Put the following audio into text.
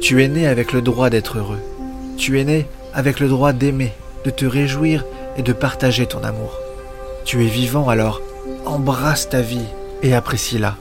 Tu es né avec le droit d'être heureux. Tu es né avec le droit d'aimer, de te réjouir et de partager ton amour. Tu es vivant alors, embrasse ta vie et apprécie-la.